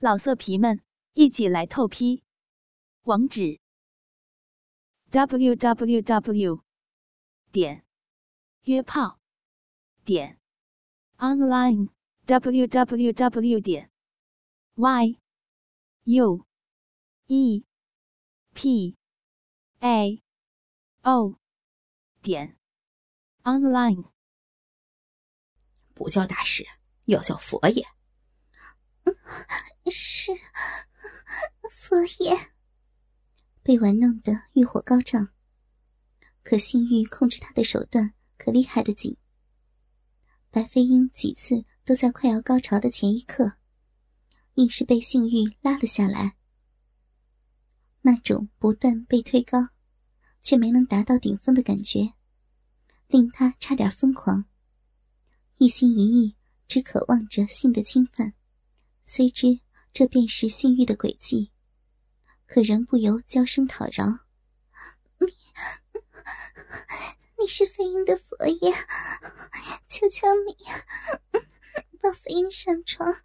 老色皮们，一起来透批！网址：w w w 点约炮点 online w w w 点 y u e p a o 点 online。不叫大师，要叫佛爷。是佛爷，被玩弄得欲火高涨，可性欲控制他的手段可厉害的紧。白飞鹰几次都在快要高潮的前一刻，硬是被性欲拉了下来。那种不断被推高，却没能达到顶峰的感觉，令他差点疯狂，一心一意只渴望着性的侵犯。虽知这便是性欲的轨迹，可仍不由娇声讨饶：“你，你是飞鹰的佛爷，求求你，抱飞鹰上床，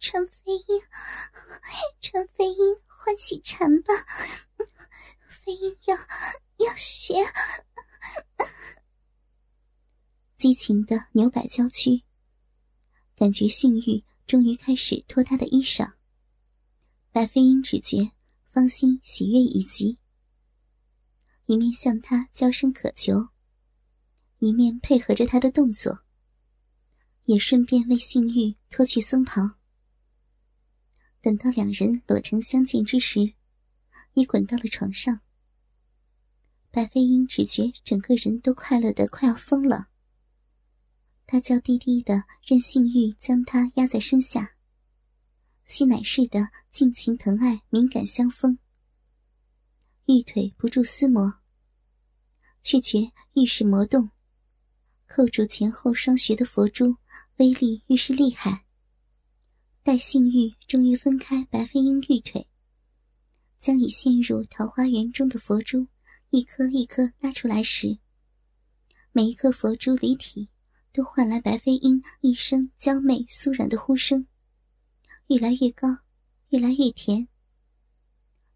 传飞鹰，传飞鹰欢喜禅吧！飞鹰要要学。”激情的扭摆娇躯，感觉性欲。终于开始脱他的衣裳，白飞鹰只觉芳心喜悦已极，一面向他娇声渴求，一面配合着他的动作，也顺便为性欲脱去僧袍。等到两人裸成相见之时，已滚到了床上。白飞鹰只觉整个人都快乐的快要疯了。他娇滴滴的，任性欲将他压在身下，吸奶似的尽情疼爱，敏感相逢。玉腿不住撕磨，却觉玉势魔动，扣住前后双穴的佛珠威力愈是厉害。待性欲终于分开白飞鹰玉腿，将已陷入桃花源中的佛珠一颗一颗拉出来时，每一颗佛珠离体。都换来白飞鹰一声娇媚酥软的呼声，越来越高，越来越甜。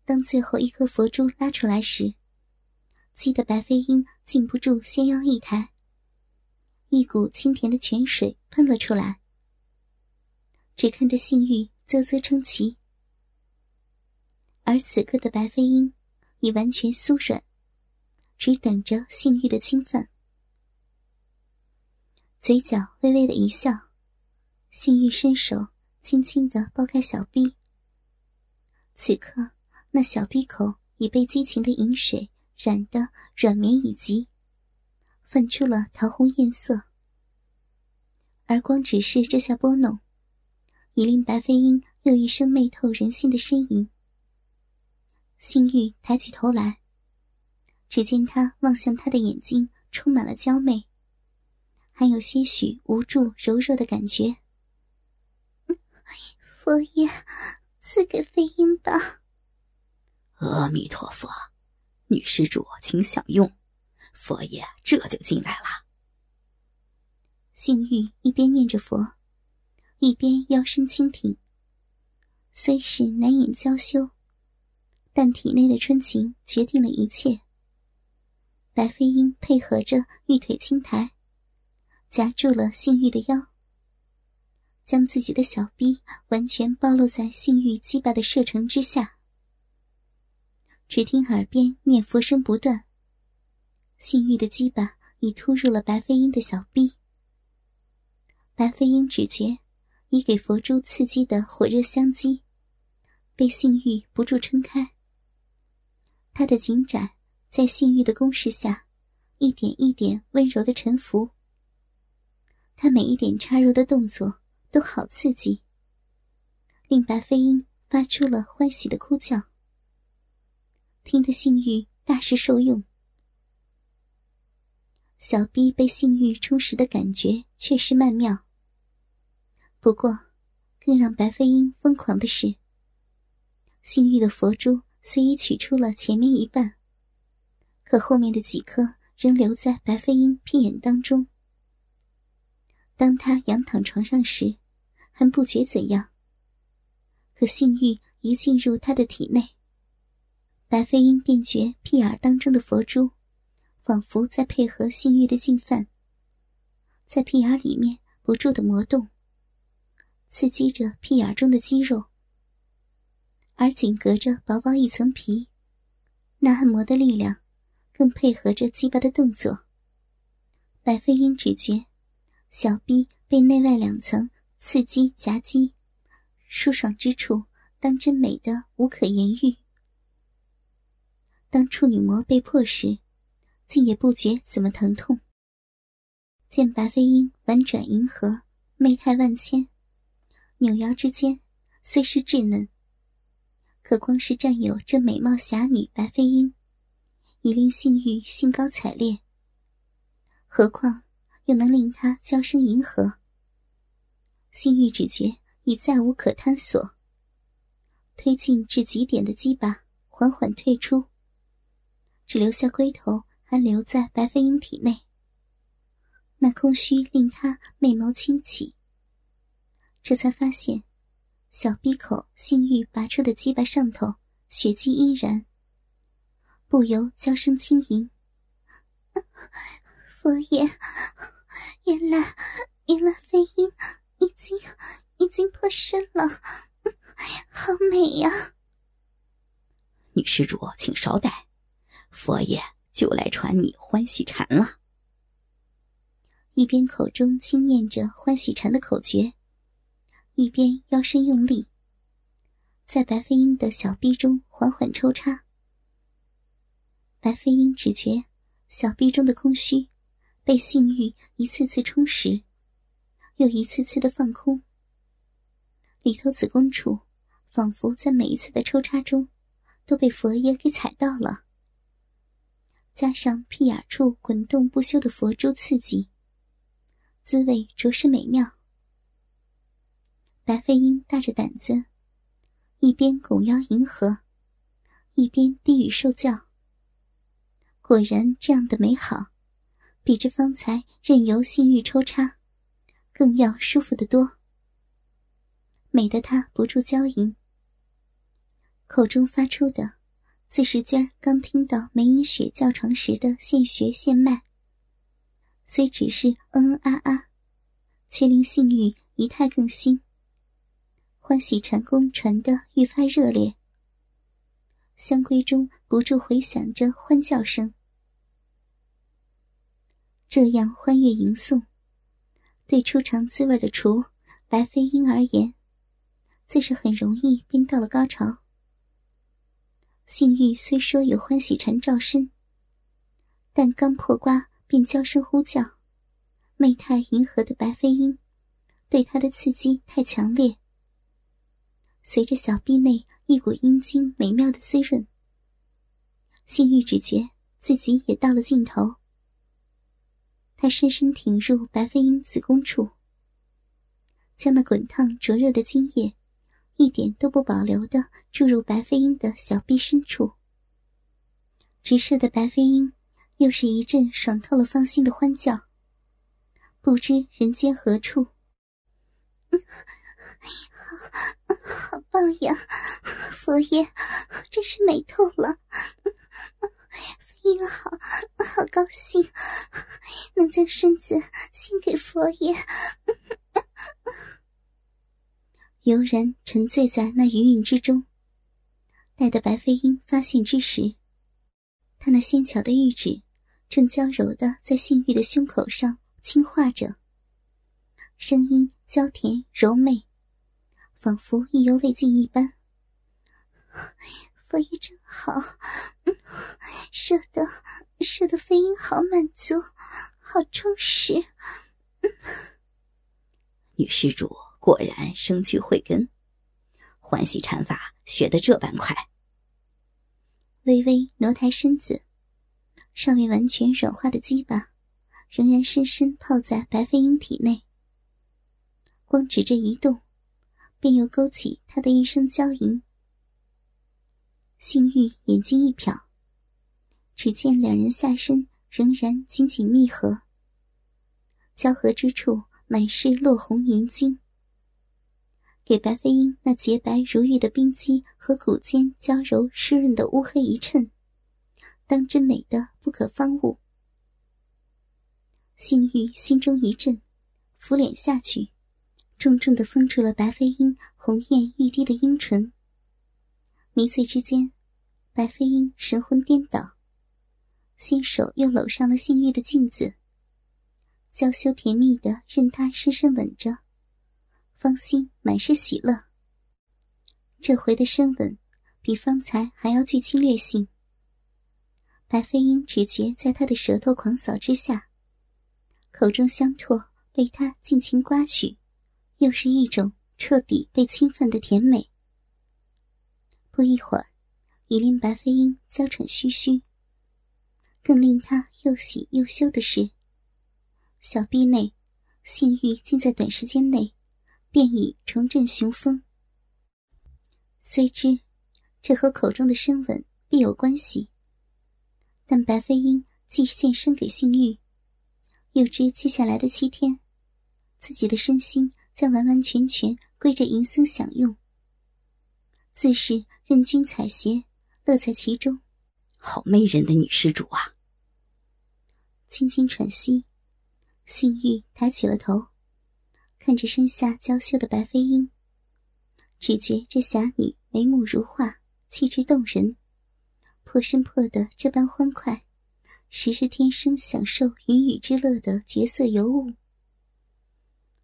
当最后一颗佛珠拉出来时，激得白飞鹰禁不住纤腰一抬，一股清甜的泉水喷了出来。只看得性欲啧啧称奇，而此刻的白飞鹰已完全酥软，只等着性欲的侵犯。嘴角微微的一笑，性欲伸手轻轻的剥开小臂。此刻，那小臂口已被激情的饮水染得软绵以及，泛出了桃红艳色。而光只是这下拨弄，已令白飞鹰又一声媚透人心的呻吟。性欲抬起头来，只见他望向他的眼睛充满了娇媚。还有些许无助、柔弱的感觉。佛爷，赐给飞鹰吧。阿弥陀佛，女施主请享用。佛爷这就进来了。性欲一边念着佛，一边腰身轻挺。虽是难掩娇羞，但体内的春情决定了一切。白飞鹰配合着玉腿轻抬。夹住了性欲的腰，将自己的小臂完全暴露在性欲鸡巴的射程之下。只听耳边念佛声不断，性欲的鸡巴已突入了白飞鹰的小臂。白飞鹰只觉已给佛珠刺激的火热相激，被性欲不住撑开。他的颈窄在性欲的攻势下，一点一点温柔的沉浮。他每一点插入的动作都好刺激，令白飞鹰发出了欢喜的哭叫。听得性欲大是受用，小臂被性欲充实的感觉确实曼妙。不过，更让白飞鹰疯狂的是，性欲的佛珠虽已取出了前面一半，可后面的几颗仍留在白飞鹰屁眼当中。当他仰躺床上时，还不觉怎样。可性欲一进入他的体内，白飞鹰便觉屁眼当中的佛珠，仿佛在配合性欲的进犯，在屁眼里面不住的磨动，刺激着屁眼中的肌肉，而仅隔着薄薄一层皮，那按摩的力量，更配合着鸡巴的动作。白飞鹰只觉小臂被内外两层刺激夹击，舒爽之处当真美得无可言喻。当处女膜被破时，竟也不觉怎么疼痛。见白飞鹰婉转迎合，媚态万千，扭腰之间虽是稚嫩，可光是占有这美貌侠女白飞鹰，已令性欲兴高采烈。何况又能令他娇声迎合，性欲只觉已再无可探索。推进至极点的鸡巴缓缓退出，只留下龟头还留在白飞鹰体内。那空虚令他眉毛轻起，这才发现小闭口性欲拔出的鸡巴上头血迹依然，不由娇声轻吟。佛爷，原来原来飞鹰已经已经破身了，好美呀！女施主，请稍待，佛爷就来传你欢喜禅了。一边口中轻念着欢喜禅的口诀，一边腰身用力，在白飞鹰的小臂中缓缓抽插。白飞鹰只觉小臂中的空虚。被性欲一次次充实，又一次次的放空。里头子宫处，仿佛在每一次的抽插中，都被佛爷给踩到了。加上屁眼处滚动不休的佛珠刺激，滋味着实美妙。白飞鹰大着胆子，一边拱腰迎合，一边低语受教。果然，这样的美好。比之方才任由性欲抽插，更要舒服得多。美得他不住娇吟，口中发出的，自是今儿刚听到梅影雪叫床时的现学现卖。虽只是嗯嗯啊啊，却令性欲仪态更新，欢喜禅功传得愈发热烈。香闺中不住回响着欢叫声。这样欢悦吟诵，对初尝滋味的雏白飞鹰而言，自是很容易便到了高潮。性欲虽说有欢喜缠照身，但刚破瓜便娇声呼叫，媚态迎合的白飞鹰，对他的刺激太强烈。随着小臂内一股阴茎美妙的滋润，性欲只觉自己也到了尽头。他深深挺入白飞鹰子宫处，将那滚烫灼热的精液一点都不保留的注入白飞鹰的小臂深处。直射的白飞鹰又是一阵爽透了芳心的欢叫。不知人间何处，好，好棒呀！佛爷，真是美透了。英好，好高兴，能将身子献给佛爷。悠然沉醉在那余韵之中，待得白飞鹰发现之时，他那纤巧的玉指正娇柔的在性欲的胸口上轻画着，声音娇甜柔媚，仿佛意犹未尽一般。佛爷真好，射的射的飞鹰好满足，好充实。女施主果然生具慧根，欢喜禅法学得这般快。微微挪抬身子，尚未完全软化的鸡巴仍然深深泡在白飞鹰体内。光指这一动，便又勾起他的一声娇吟。性欲眼睛一瞟，只见两人下身仍然紧紧密合，交合之处满是落红银晶。给白飞鹰那洁白如玉的冰肌和骨间娇柔湿润的乌黑一衬，当真美的不可方物。性欲心中一震，俯脸下去，重重的封住了白飞鹰红艳欲滴的阴唇。迷醉之间，白飞鹰神魂颠倒，新手又搂上了性欲的镜子，娇羞甜蜜的任他深深吻着，芳心满是喜乐。这回的深吻比方才还要具侵略性。白飞鹰只觉在他的舌头狂扫之下。口中香唾被他尽情刮取，又是一种彻底被侵犯的甜美。不一会儿，已令白飞鹰娇喘吁吁。更令他又喜又羞的是，小臂内性欲竟在短时间内便已重振雄风。虽知这和口中的深吻必有关系，但白飞鹰既献身给性欲。又知接下来的七天，自己的身心将完完全全归着银僧享用，自是任君采撷，乐在其中。好媚人的女施主啊！轻轻喘息，性欲抬起了头，看着身下娇羞的白飞鹰，只觉这侠女眉目如画，气质动人，破身破的这般欢快。实是天生享受云雨之乐的绝色尤物。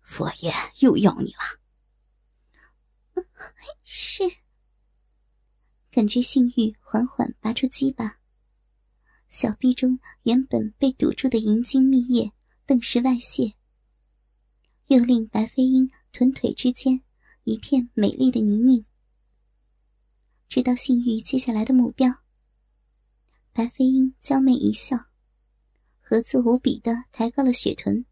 佛爷又要你了。是。感觉性欲缓缓拔出鸡巴，小臂中原本被堵住的银茎蜜液顿时外泄，又令白飞鹰臀腿之间一片美丽的泥泞。知道性欲接下来的目标。白飞鹰娇媚一笑，合作无比的抬高了雪臀，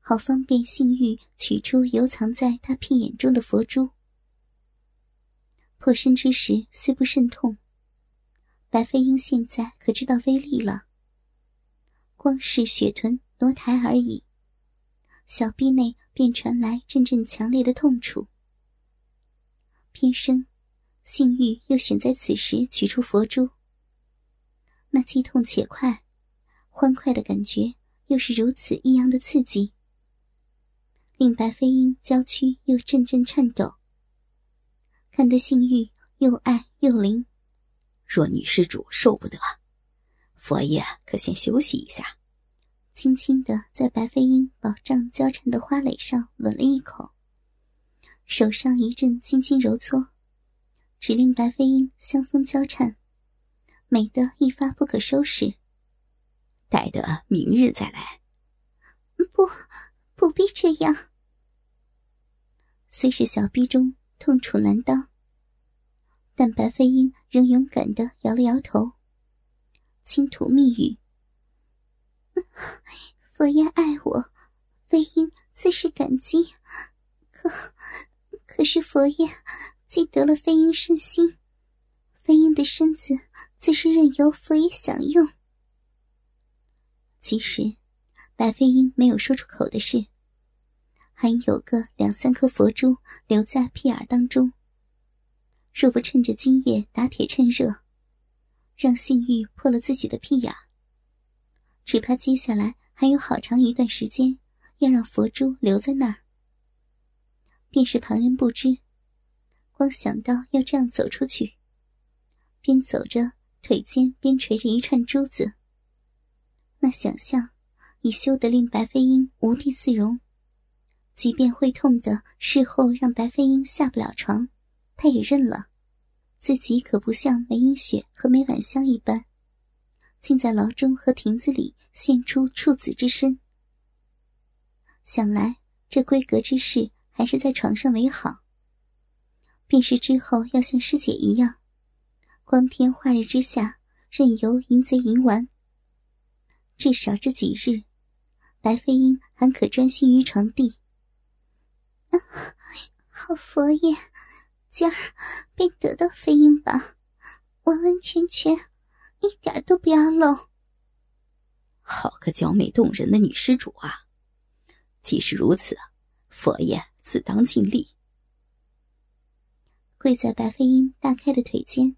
好方便性欲取出游藏在他屁眼中的佛珠。破身之时虽不甚痛，白飞鹰现在可知道威力了。光是雪臀挪抬而已，小臂内便传来阵阵强烈的痛楚。偏生，性欲又选在此时取出佛珠。那既痛且快，欢快的感觉又是如此异样的刺激，令白飞鹰娇躯又阵阵颤抖，看得性欲又爱又灵。若女施主受不得，佛爷可先休息一下。轻轻的在白飞鹰饱胀交缠的花蕾上吻了一口，手上一阵轻轻揉搓，只令白飞鹰香风交颤。美得一发不可收拾，待得明日再来。不，不必这样。虽是小逼中痛楚难当，但白飞鹰仍勇敢的摇了摇头，轻吐密语：“ 佛爷爱我，飞鹰自是感激。可，可是佛爷既得了飞鹰身心。”飞鹰的身子自是任由佛爷享用。其实，白飞鹰没有说出口的是，还有个两三颗佛珠留在屁眼当中。若不趁着今夜打铁趁热，让性欲破了自己的屁眼，只怕接下来还有好长一段时间要让佛珠留在那儿。便是旁人不知，光想到要这样走出去。边走着，腿间边垂着一串珠子。那想象已羞得令白飞鹰无地自容。即便会痛的事后让白飞鹰下不了床，他也认了。自己可不像梅英雪和梅婉香一般，竟在牢中和亭子里现出处子之身。想来这闺阁之事还是在床上为好。便是之后要像师姐一样。光天化日之下，任由淫贼淫玩。至少这几日，白飞鹰还可专心于床地。好佛爷，今儿便得到飞鹰吧，完完全全，一点都不要漏。好个娇美动人的女施主啊！既是如此，佛爷自当尽力。跪在白飞鹰大开的腿间，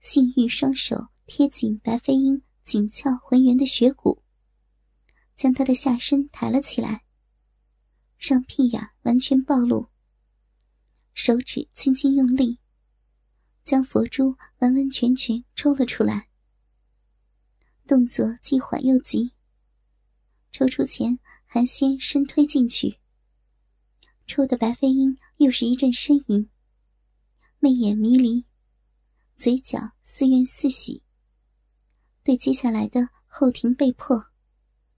性欲双手贴紧白飞鹰紧俏浑圆的血骨，将他的下身抬了起来，让屁眼完全暴露。手指轻轻用力，将佛珠完完全全抽了出来，动作既缓又急。抽出前还先深推进去，抽的白飞鹰又是一阵呻吟。媚眼迷离，嘴角似怨似喜，对接下来的后庭被迫，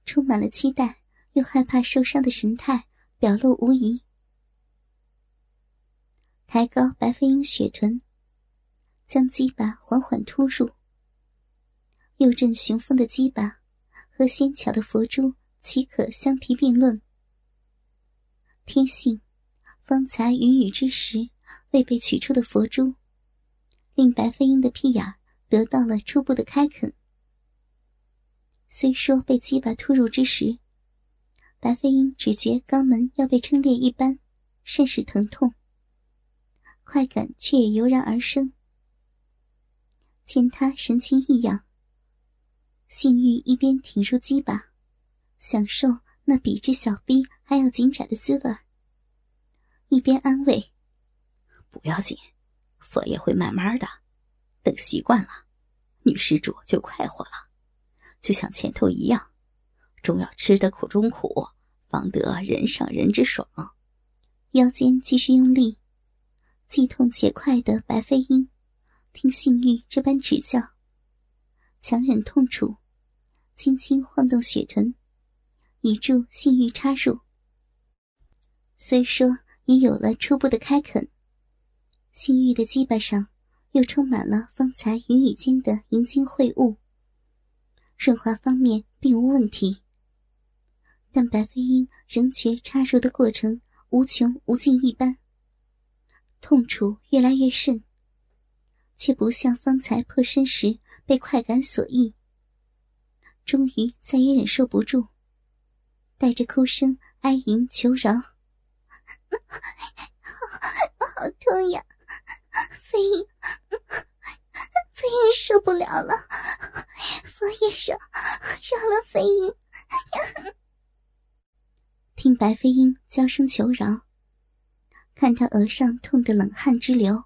充满了期待又害怕受伤的神态表露无遗。抬高白飞鹰雪臀，将鸡巴缓缓突入，右阵雄风的鸡巴和纤巧的佛珠岂可相提并论？天性，方才云雨之时。未被取出的佛珠，令白飞鹰的屁眼得到了初步的开垦。虽说被鸡巴突入之时，白飞鹰只觉肛门要被撑裂一般，甚是疼痛，快感却也油然而生。见他神情异样，性欲一边挺入鸡巴，享受那比之小逼还要紧窄的滋味，一边安慰。不要紧，佛爷会慢慢的，等习惯了，女施主就快活了。就像前头一样，终要吃得苦中苦，方得人上人之爽。腰间继续用力，既痛且快的白飞鹰，听性欲这般指教，强忍痛楚，轻轻晃动雪臀，以助性欲插入。虽说已有了初步的开垦。性欲的鸡巴上，又充满了方才云雨间的银精秽物。润滑方面并无问题，但白飞鹰仍觉插入的过程无穷无尽一般，痛楚越来越甚，却不像方才破身时被快感所役。终于再也忍受不住，带着哭声哀吟求饶：“好痛呀！”飞鹰，飞鹰受不了了！佛爷饶饶了飞鹰！听白飞鹰娇声求饶，看他额上痛得冷汗直流，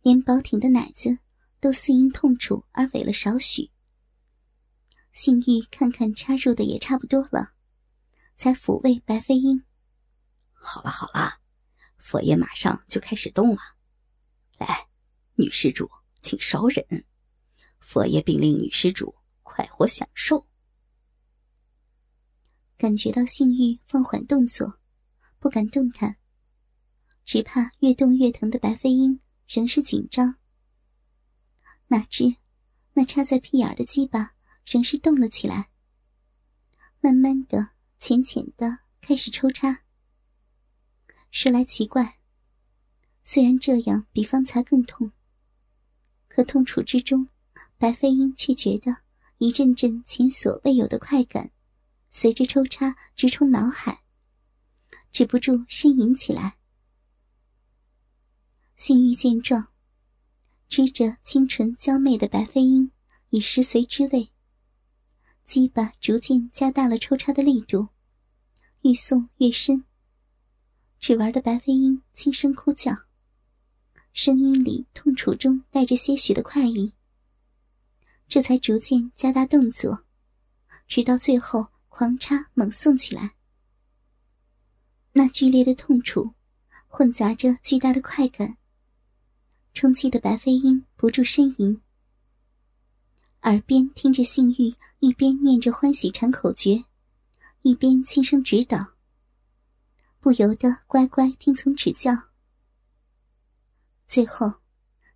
连饱挺的奶子都似因痛楚而萎了少许。性欲看看插入的也差不多了，才抚慰白飞鹰：“好了好了，佛爷马上就开始动了。”来，女施主，请稍忍。佛爷并令女施主快活享受。感觉到性欲放缓动作，不敢动弹，只怕越动越疼的白飞鹰仍是紧张。哪知那插在屁眼的鸡巴仍是动了起来，慢慢的、浅浅的开始抽插。说来奇怪。虽然这样比方才更痛，可痛楚之中，白飞鹰却觉得一阵阵前所未有的快感，随着抽插直冲脑海，止不住呻吟起来。性欲见状，支着清纯娇媚的白飞鹰以食髓之味，鸡巴逐渐加大了抽插的力度，愈送越深。只玩的白飞鹰轻声哭叫。声音里痛楚中带着些许的快意，这才逐渐加大动作，直到最后狂插猛送起来。那剧烈的痛楚，混杂着巨大的快感，充气的白飞鹰不住呻吟，耳边听着性欲，一边念着欢喜禅口诀，一边轻声指导，不由得乖乖听从指教。最后，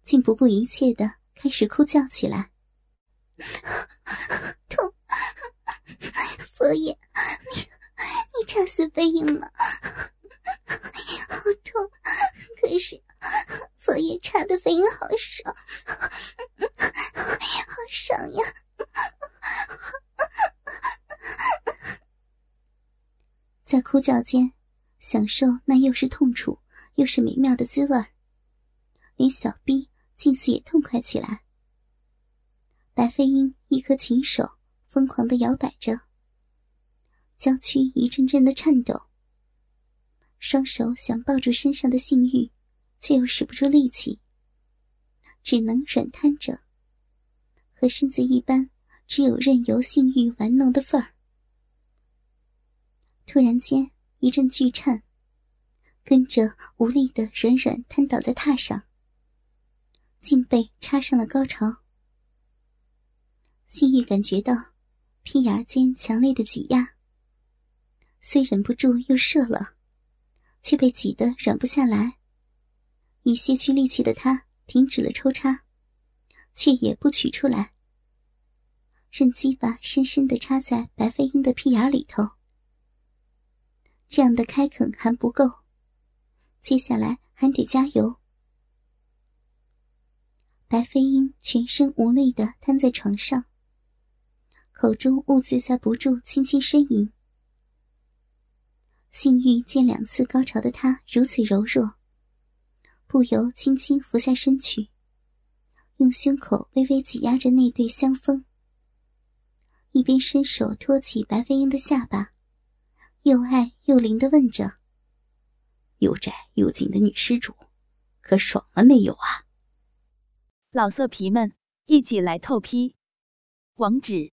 竟不顾一切的开始哭叫起来。痛！佛爷，你你插死飞鹰了，好痛！可是佛爷插的飞鹰好爽，好爽呀！在哭叫间，享受那又是痛楚又是美妙的滋味连小臂近似也痛快起来。白飞鹰一颗禽手疯狂的摇摆着，娇躯一阵阵的颤抖，双手想抱住身上的性欲，却又使不出力气，只能软瘫着，和身子一般，只有任由性欲玩弄的份儿。突然间一阵剧颤。跟着无力的软软瘫倒在榻上，竟被插上了高潮。性欲感觉到屁眼间强烈的挤压，虽忍不住又射了，却被挤得软不下来。已泄去力气的他停止了抽插，却也不取出来，任鸡巴深深的插在白飞鹰的屁眼里头。这样的开垦还不够。接下来还得加油。白飞鹰全身无力的瘫在床上，口中兀自在不住轻轻呻吟。性欲见两次高潮的他如此柔弱，不由轻轻俯下身去，用胸口微微挤压着那对香风，一边伸手托起白飞鹰的下巴，又爱又灵的问着。又窄又紧的女施主，可爽了没有啊？老色皮们，一起来透批！网址